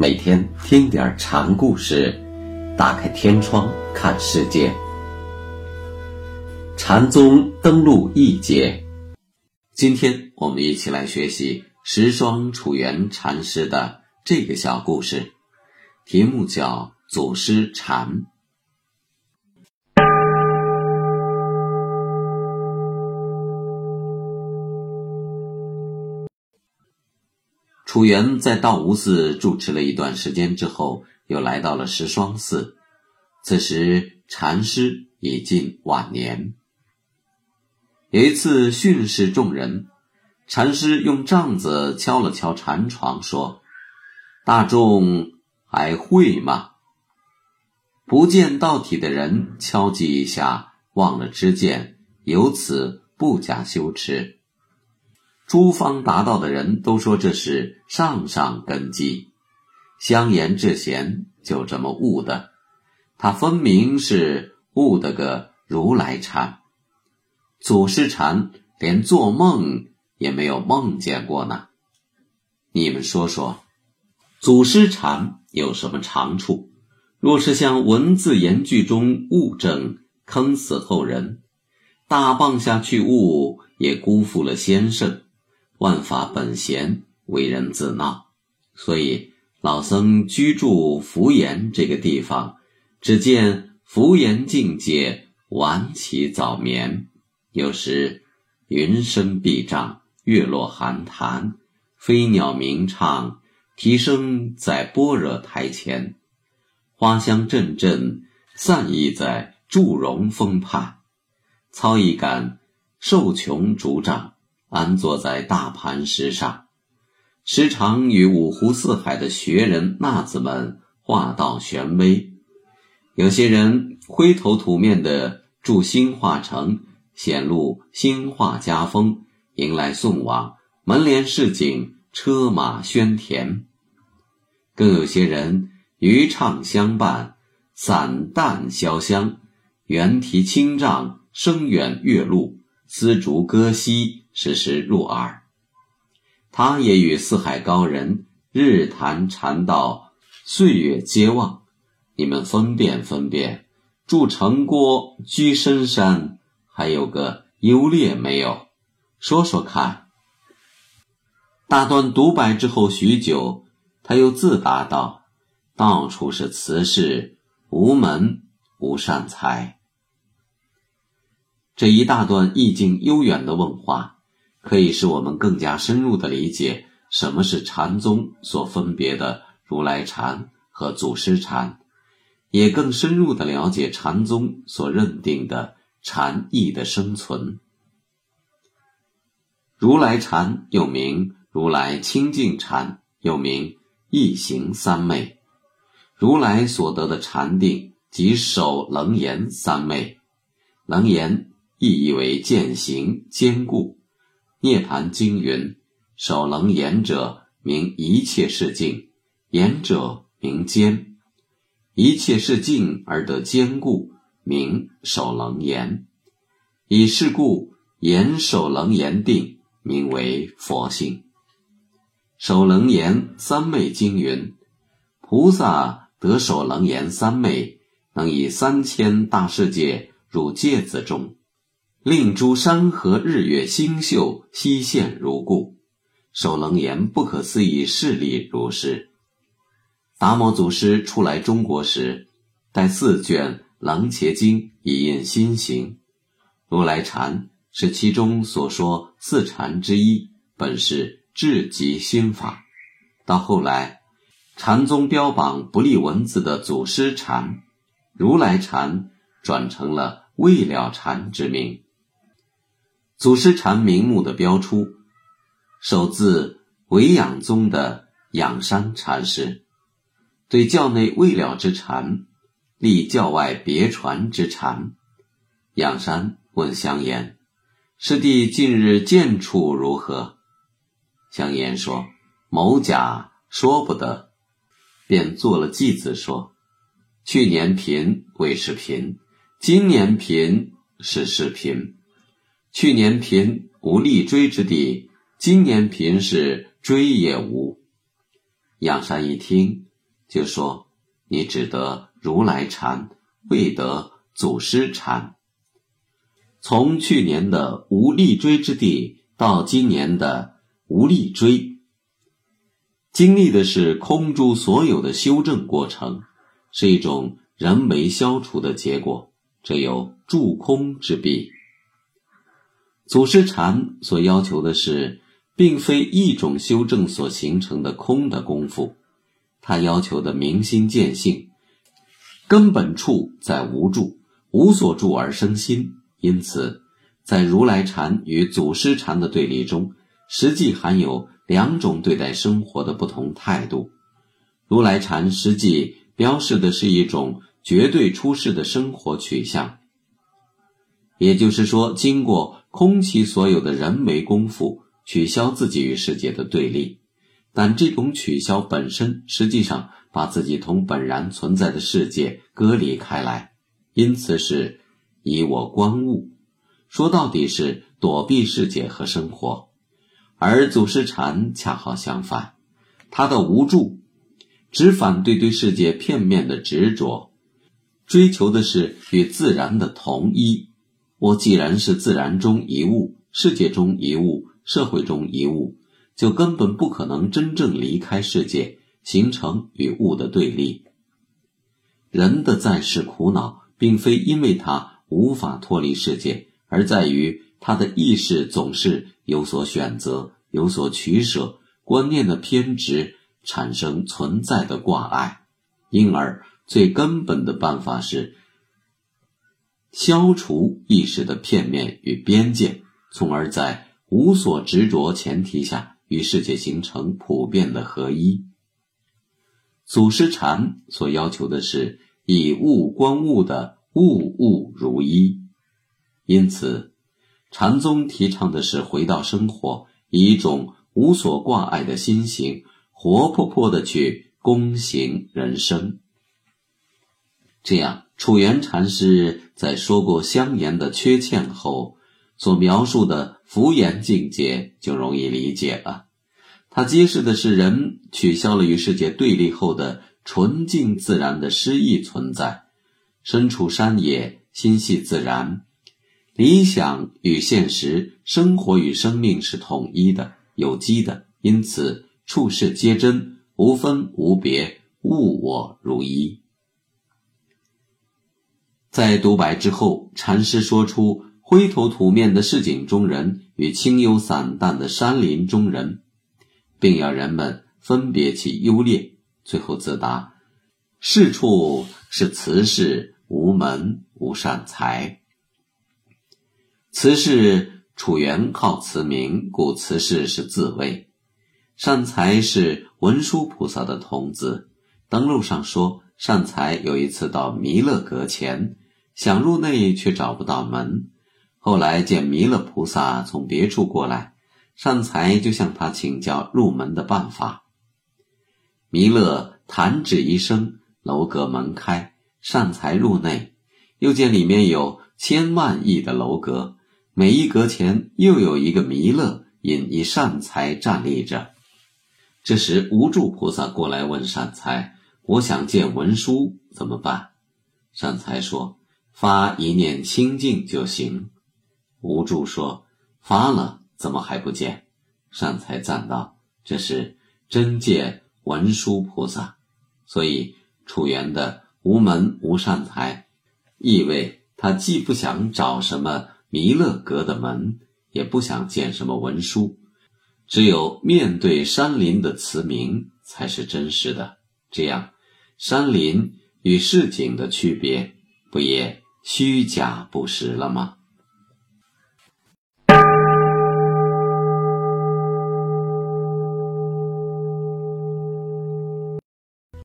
每天听点禅故事，打开天窗看世界。禅宗登陆一节，今天我们一起来学习十双楚原禅师的这个小故事，题目叫《祖师禅》。楚原在道无寺住持了一段时间之后，又来到了石霜寺。此时禅师已近晚年。有一次训示众人，禅师用杖子敲了敲禅床，说：“大众还会吗？”不见道体的人敲击一下，忘了知见，由此不加修持。诸方达道的人都说这是上上根基，香言智贤就这么悟的，他分明是悟的个如来禅，祖师禅连做梦也没有梦见过呢。你们说说，祖师禅有什么长处？若是像文字言句中悟证，坑死后人；大棒下去悟，也辜负了先生。万法本闲，为人自闹。所以老僧居住福岩这个地方，只见福岩境界晚起早眠，有时云深碧障，月落寒潭，飞鸟鸣唱，啼声在般若台前，花香阵阵，散逸在祝融峰畔，操一杆受穷竹杖。安坐在大磐石上，时常与五湖四海的学人纳子们话道玄微。有些人灰头土面的住兴化城，显露兴化家风，迎来送往，门帘市井，车马喧田。更有些人渔唱相伴，散淡潇湘，猿啼清障，声远月路，丝竹歌兮。时时入耳，他也与四海高人日谈禅道，岁月皆忘。你们分辨分辨，住城郭，居深山，还有个优劣没有？说说看。大段独白之后许久，他又自答道：“到处是辞世，无门无善财。”这一大段意境悠远的问话。可以使我们更加深入的理解什么是禅宗所分别的如来禅和祖师禅，也更深入的了解禅宗所认定的禅意的生存。如来禅又名如来清净禅，又名一行三昧。如来所得的禅定即守楞严三昧，楞严意义为践行坚固。涅盘经云：“守楞严者，名一切是境；严者名坚。一切是境而得坚固，名守楞严。以是故，严守楞严定，名为佛性。守楞严三昧经云：菩萨得守楞严三昧，能以三千大世界入芥子中。”令诸山河日月星宿悉现如故，守楞严不可思议势力如是。达摩祖师初来中国时，带四卷《楞伽经》以印心行。如来禅是其中所说四禅之一，本是至极心法。到后来，禅宗标榜不立文字的祖师禅，如来禅转成了未了禅之名。祖师禅名目的标出，首自维养宗的养山禅师，对教内未了之禅，立教外别传之禅。养山问香言：“师弟近日见处如何？”香言说：“某甲说不得。”便做了继子说：“去年贫未是贫，今年贫是是贫。”去年贫无立锥之地，今年贫是锥也无。杨山一听，就说：“你只得如来禅，未得祖师禅。”从去年的无立锥之地到今年的无立锥，经历的是空诸所有的修正过程，是一种人为消除的结果。这有助空之弊。祖师禅所要求的是，并非一种修正所形成的空的功夫，他要求的明心见性，根本处在无住，无所住而生心。因此，在如来禅与祖师禅的对立中，实际含有两种对待生活的不同态度。如来禅实际标示的是一种绝对出世的生活取向，也就是说，经过空其所有的人为功夫，取消自己与世界的对立。但这种取消本身，实际上把自己同本然存在的世界隔离开来，因此是。以我观物，说到底是躲避世界和生活，而祖师禅恰好相反，他的无助只反对对世界片面的执着，追求的是与自然的同一。我既然是自然中一物，世界中一物，社会中一物，就根本不可能真正离开世界，形成与物的对立。人的在世苦恼，并非因为他。无法脱离世界，而在于他的意识总是有所选择、有所取舍，观念的偏执产生存在的挂碍，因而最根本的办法是消除意识的片面与边界，从而在无所执着前提下与世界形成普遍的合一。祖师禅所要求的是以物观物的。物物如一，因此，禅宗提倡的是回到生活，以一种无所挂碍的心形，活泼泼的去躬行人生。这样，楚原禅师在说过香言的缺欠后，所描述的福言境界就容易理解了。他揭示的是人取消了与世界对立后的纯净自然的诗意存在。身处山野，心系自然，理想与现实，生活与生命是统一的、有机的，因此处事皆真，无分无别，物我如一。在独白之后，禅师说出灰头土面的市井中人与清幽散淡的山林中人，并要人们分别其优劣。最后自答：是处是此事。无门无善财，慈氏楚原号慈名，故慈氏是自谓。善财是文殊菩萨的童子。登录上说，善财有一次到弥勒阁前，想入内却找不到门。后来见弥勒菩萨从别处过来，善财就向他请教入门的办法。弥勒弹指一声，楼阁门开。善财入内，又见里面有千万亿的楼阁，每一阁前又有一个弥勒引一善财站立着。这时无住菩萨过来问善财：“我想见文殊，怎么办？”善财说：“发一念清净就行。”无住说：“发了，怎么还不见？”善财赞道：“这是真见文殊菩萨。”所以楚原的。无门无善财，意味他既不想找什么弥勒阁的门，也不想见什么文书，只有面对山林的慈名才是真实的。这样，山林与市井的区别，不也虚假不实了吗？